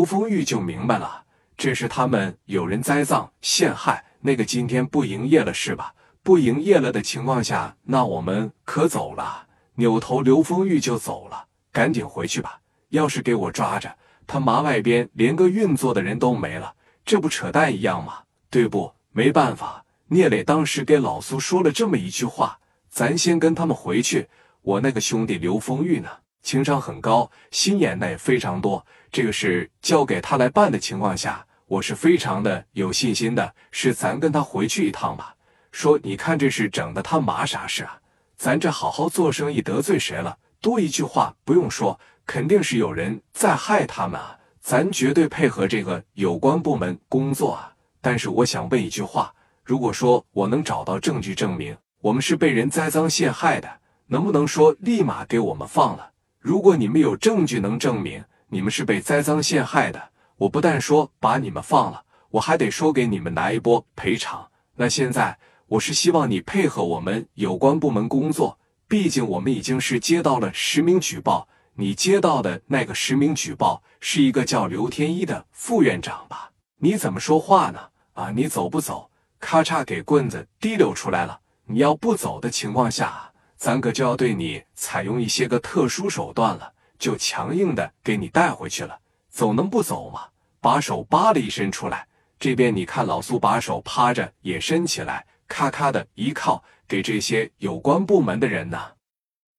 刘丰玉就明白了，这是他们有人栽赃陷害，那个今天不营业了是吧？不营业了的情况下，那我们可走了。扭头，刘丰玉就走了，赶紧回去吧。要是给我抓着，他妈外边连个运作的人都没了，这不扯淡一样吗？对不？没办法，聂磊当时给老苏说了这么一句话，咱先跟他们回去。我那个兄弟刘丰玉呢，情商很高，心眼呢也非常多。这个事交给他来办的情况下，我是非常的有信心的。是咱跟他回去一趟吧。说你看这事整的他妈啥事啊？咱这好好做生意得罪谁了？多一句话不用说，肯定是有人在害他们啊！咱绝对配合这个有关部门工作啊！但是我想问一句话：如果说我能找到证据证明我们是被人栽赃陷害的，能不能说立马给我们放了？如果你们有证据能证明你们是被栽赃陷害的，我不但说把你们放了，我还得说给你们拿一波赔偿。那现在我是希望你配合我们有关部门工作，毕竟我们已经是接到了实名举报，你接到的那个实名举报是一个叫刘天一的副院长吧？你怎么说话呢？啊，你走不走？咔嚓，给棍子提溜出来了。你要不走的情况下，咱可就要对你采用一些个特殊手段了，就强硬的给你带回去了。走能不走吗？把手扒了一伸出来，这边你看老苏把手趴着也伸起来，咔咔的一靠，给这些有关部门的人呢，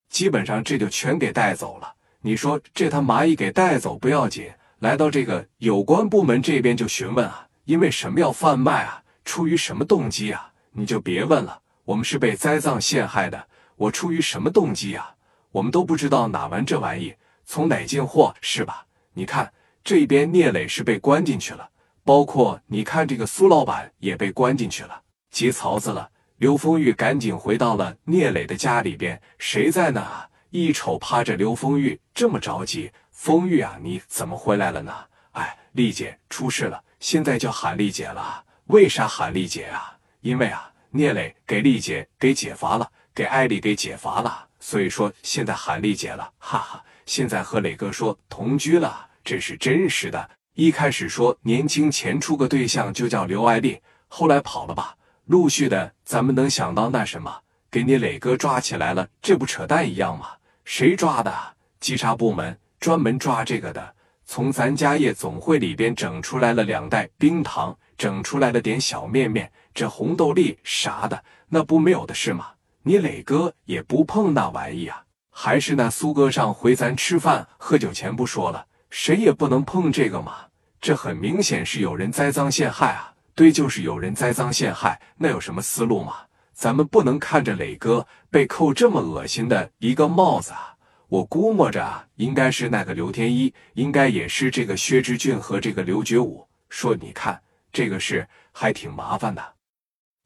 基本上这就全给带走了。你说这他蚂蚁给带走不要紧，来到这个有关部门这边就询问啊。因为什么要贩卖啊？出于什么动机啊？你就别问了。我们是被栽赃陷害的，我出于什么动机啊？我们都不知道哪玩这玩意，从哪进货是吧？你看这边聂磊是被关进去了，包括你看这个苏老板也被关进去了，急槽子了。刘丰玉赶紧回到了聂磊的家里边，谁在呢？一瞅趴着刘丰玉，这么着急，丰玉啊，你怎么回来了呢？哎，丽姐出事了。现在叫喊丽姐了，为啥喊丽姐啊？因为啊，聂磊给丽姐给解乏了，给艾丽给解乏了，所以说现在喊丽姐了，哈哈。现在和磊哥说同居了，这是真实的。一开始说年轻前处个对象就叫刘爱丽，后来跑了吧？陆续的，咱们能想到那什么，给你磊哥抓起来了，这不扯淡一样吗？谁抓的？稽查部门专门抓这个的。从咱家夜总会里边整出来了两袋冰糖，整出来了点小面面，这红豆粒啥的，那不没有的是吗？你磊哥也不碰那玩意啊？还是那苏哥上回咱吃饭喝酒前不说了，谁也不能碰这个嘛？这很明显是有人栽赃陷害啊！对，就是有人栽赃陷害，那有什么思路吗？咱们不能看着磊哥被扣这么恶心的一个帽子啊！我估摸着啊应该是那个刘天一，应该也是这个薛之俊和这个刘觉武。说你看这个事还挺麻烦的，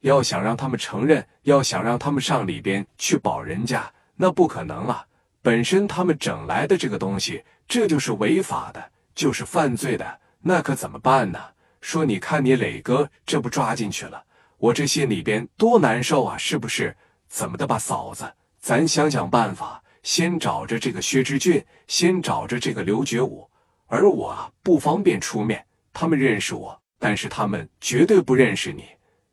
要想让他们承认，要想让他们上里边去保人家，那不可能啊！本身他们整来的这个东西，这就是违法的，就是犯罪的，那可怎么办呢？说你看你磊哥这不抓进去了，我这心里边多难受啊！是不是？怎么的吧，嫂子，咱想想办法。先找着这个薛之俊，先找着这个刘觉武，而我啊不方便出面。他们认识我，但是他们绝对不认识你。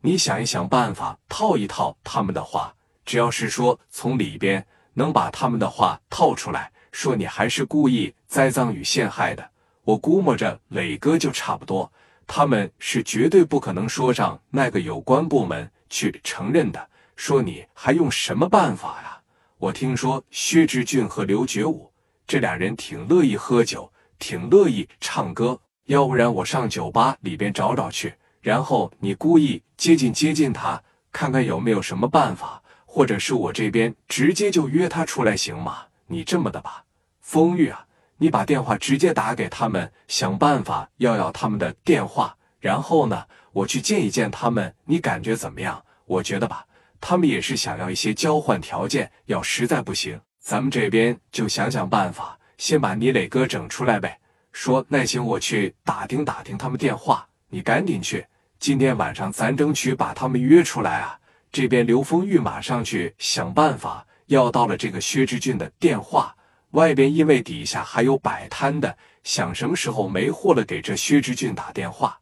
你想一想办法，套一套他们的话。只要是说从里边能把他们的话套出来，说你还是故意栽赃与陷害的，我估摸着磊哥就差不多。他们是绝对不可能说上那个有关部门去承认的。说你还用什么办法呀？我听说薛之俊和刘觉武这俩人挺乐意喝酒，挺乐意唱歌。要不然我上酒吧里边找找去，然后你故意接近接近他，看看有没有什么办法，或者是我这边直接就约他出来，行吗？你这么的吧，风玉啊，你把电话直接打给他们，想办法要要他们的电话，然后呢，我去见一见他们，你感觉怎么样？我觉得吧。他们也是想要一些交换条件，要实在不行，咱们这边就想想办法，先把你磊哥整出来呗。说那行，我去打听打听他们电话，你赶紧去。今天晚上咱争取把他们约出来啊。这边刘丰玉马上去想办法要到了这个薛之俊的电话，外边因为底下还有摆摊的，想什么时候没货了给这薛之俊打电话，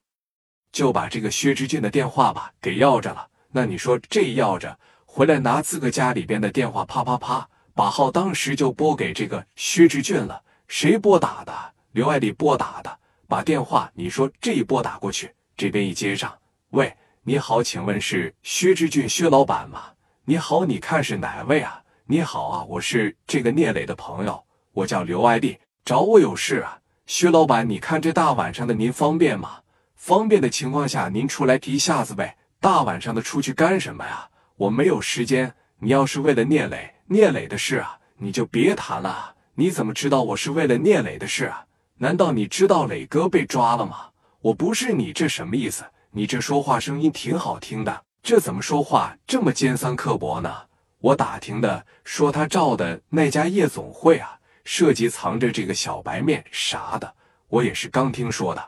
就把这个薛之俊的电话吧给要着了。那你说这要着回来拿自个家里边的电话，啪啪啪把号当时就拨给这个薛之俊了。谁拨打的？刘爱丽拨打的。把电话你说这一拨打过去，这边一接上，喂，你好，请问是薛之俊薛老板吗？你好，你看是哪位啊？你好啊，我是这个聂磊的朋友，我叫刘爱丽，找我有事啊。薛老板，你看这大晚上的您方便吗？方便的情况下，您出来提一下子呗。大晚上的出去干什么呀？我没有时间。你要是为了聂磊、聂磊的事啊，你就别谈了。你怎么知道我是为了聂磊的事啊？难道你知道磊哥被抓了吗？我不是你这什么意思？你这说话声音挺好听的，这怎么说话这么尖酸刻薄呢？我打听的说他照的那家夜总会啊，涉及藏着这个小白面啥的，我也是刚听说的。